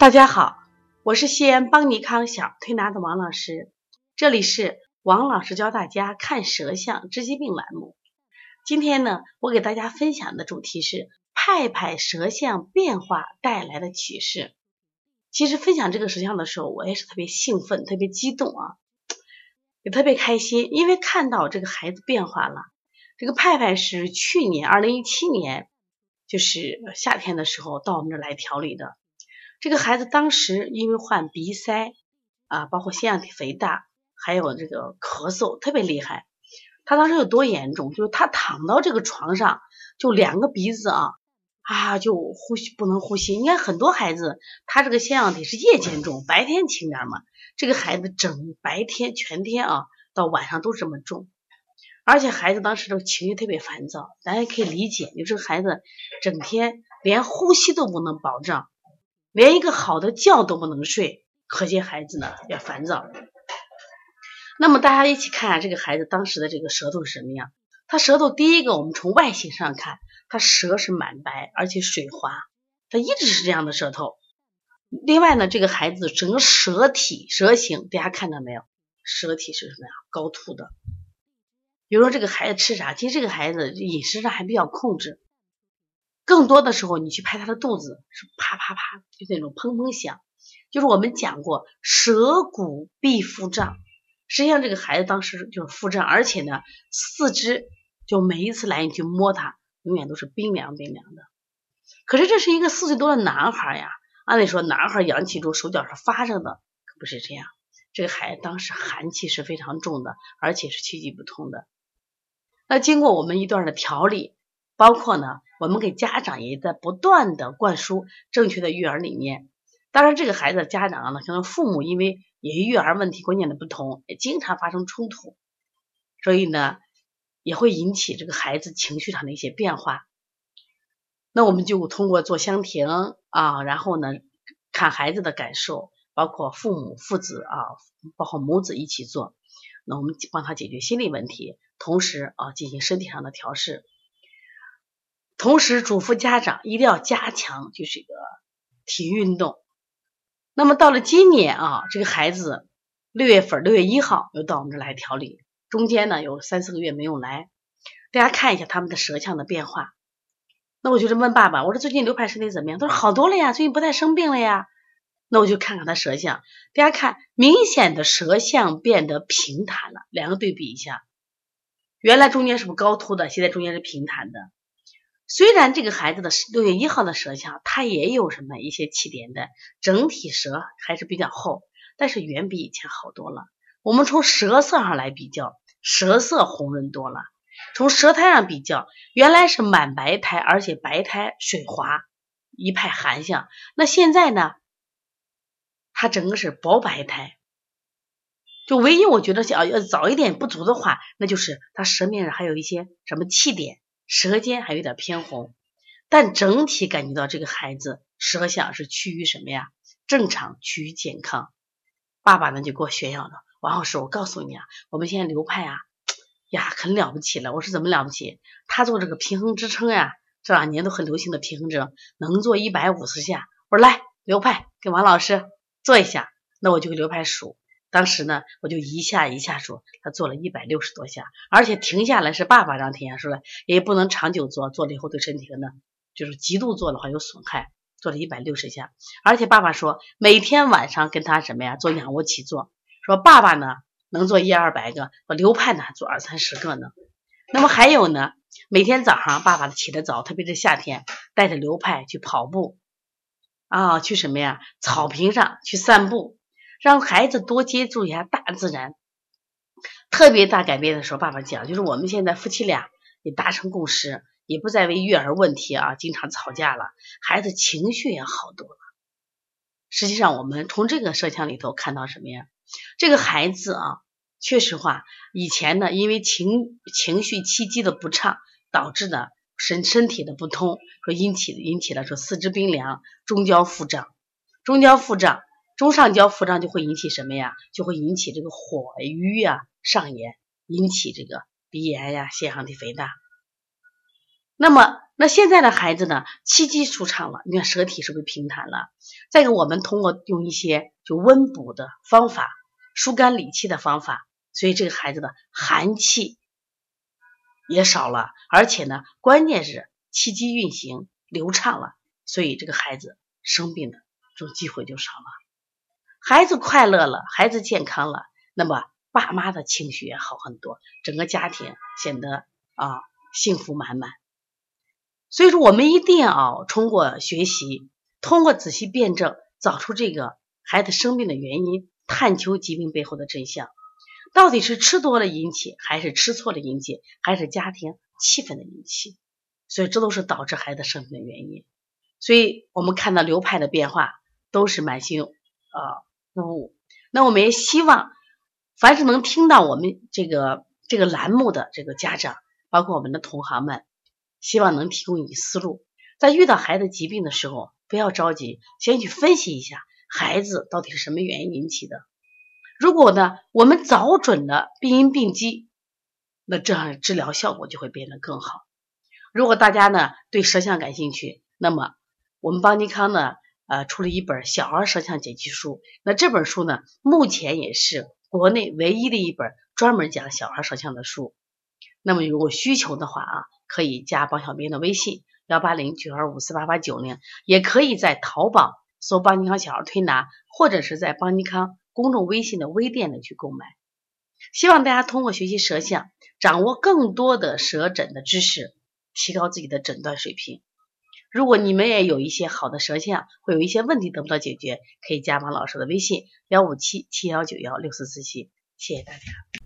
大家好，我是西安邦尼康小推拿的王老师，这里是王老师教大家看舌象治疾病栏目。今天呢，我给大家分享的主题是派派舌象变化带来的启示。其实分享这个舌象的时候，我也是特别兴奋、特别激动啊，也特别开心，因为看到这个孩子变化了。这个派派是去年二零一七年，就是夏天的时候到我们这来调理的。这个孩子当时因为患鼻塞啊，包括腺样体肥大，还有这个咳嗽特别厉害。他当时有多严重？就是他躺到这个床上，就两个鼻子啊啊，就呼吸不能呼吸。你看很多孩子，他这个腺样体是夜间重，白天轻点嘛。这个孩子整白天全天啊，到晚上都这么重。而且孩子当时的情绪特别烦躁，咱也可以理解，就这个孩子整天连呼吸都不能保障。连一个好的觉都不能睡，可见孩子呢也烦躁。那么大家一起看下这个孩子当时的这个舌头是什么样？他舌头第一个，我们从外形上看，他舌是满白而且水滑，他一直是这样的舌头。另外呢，这个孩子整个舌体舌形，大家看到没有？舌体是什么呀？高凸的。比如说这个孩子吃啥？其实这个孩子饮食上还比较控制。更多的时候，你去拍他的肚子，是啪啪啪，就那种砰砰响。就是我们讲过，舌骨必腹胀。实际上，这个孩子当时就是腹胀，而且呢，四肢就每一次来你去摸他，永远都是冰凉冰凉的。可是这是一个四岁多的男孩呀，按理说男孩阳气足，手脚是发热的，可不是这样。这个孩子当时寒气是非常重的，而且是气机不通的。那经过我们一段的调理。包括呢，我们给家长也在不断的灌输正确的育儿理念。当然，这个孩子家长呢，可能父母因为也育儿问题观念的不同，也经常发生冲突，所以呢，也会引起这个孩子情绪上的一些变化。那我们就通过做香庭啊，然后呢，看孩子的感受，包括父母、父子啊，包括母子一起做，那我们帮他解决心理问题，同时啊，进行身体上的调试。同时嘱咐家长一定要加强就是个体育运动。那么到了今年啊，这个孩子六月份六月一号又到我们这来调理，中间呢有三四个月没有来。大家看一下他们的舌象的变化。那我就问爸爸，我说最近刘派身体怎么样？他说好多了呀，最近不太生病了呀。那我就看看他舌象，大家看明显的舌象变得平坦了，两个对比一下，原来中间是不是高凸的？现在中间是平坦的。虽然这个孩子的六月一号的舌象，他也有什么一些气点的，整体舌还是比较厚，但是远比以前好多了。我们从舌色上来比较，舌色红润多了；从舌苔上比较，原来是满白苔，而且白苔水滑，一派寒象。那现在呢，他整个是薄白苔。就唯一我觉得想要早一点不足的话，那就是他舌面上还有一些什么气点。舌尖还有点偏红，但整体感觉到这个孩子舌象是趋于什么呀？正常，趋于健康。爸爸呢就给我炫耀了，王老师，我告诉你啊，我们现在流派啊，呀，很了不起了。我说怎么了不起？他做这个平衡支撑呀，这两年都很流行的平衡支撑，能做一百五十下。我说来，流派给王老师做一下，那我就给流派数。当时呢，我就一下一下说，他做了一百六十多下，而且停下来是爸爸让停下，说了也不能长久做，做了以后对身体可能就是极度做的话有损害，做了一百六十下，而且爸爸说每天晚上跟他什么呀做仰卧起坐，说爸爸呢能做一二百个，我流派呢做二三十个呢，那么还有呢，每天早上爸爸起得早，特别是夏天带着流派去跑步啊，去什么呀草坪上去散步。让孩子多接触一下大自然，特别大改变的时候，爸爸讲，就是我们现在夫妻俩也达成共识，也不再为育儿问题啊经常吵架了，孩子情绪也好多了。实际上，我们从这个摄像里头看到什么呀？这个孩子啊，确实话，以前呢，因为情情绪气机的不畅，导致的身身体的不通，说引起引起了说四肢冰凉，中焦腹胀，中焦腹胀。中上焦腹胀就会引起什么呀？就会引起这个火瘀啊上炎，引起这个鼻炎呀、腺样体肥大。那么那现在的孩子呢，气机舒畅了，你看舌体是不是平坦了？再一个，我们通过用一些就温补的方法、疏肝理气的方法，所以这个孩子的寒气也少了，而且呢，关键是气机运行流畅了，所以这个孩子生病的这种机会就少了。孩子快乐了，孩子健康了，那么爸妈的情绪也好很多，整个家庭显得啊幸福满满。所以说，我们一定要通过学习，通过仔细辩证，找出这个孩子生病的原因，探求疾病背后的真相，到底是吃多了引起，还是吃错了引起，还是家庭气氛的引起？所以这都是导致孩子生病的原因。所以我们看到流派的变化，都是满心啊误误。那我们也希望，凡是能听到我们这个这个栏目的这个家长，包括我们的同行们。希望能提供你思路，在遇到孩子疾病的时候，不要着急，先去分析一下孩子到底是什么原因引起的。如果呢，我们找准了病因病机，那这样治疗效果就会变得更好。如果大家呢对舌象感兴趣，那么我们邦尼康呢，呃，出了一本小儿舌象解析书。那这本书呢，目前也是国内唯一的一本专门讲小儿舌象的书。那么如果需求的话啊。可以加帮小编的微信幺八零九二五四八八九零，也可以在淘宝搜邦尼康小儿推拿，或者是在邦尼康公众微信的微店里去购买。希望大家通过学习舌象，掌握更多的舌诊的知识，提高自己的诊断水平。如果你们也有一些好的舌象，会有一些问题得不到解决，可以加王老师的微信幺五七七幺九幺六四四七，谢谢大家。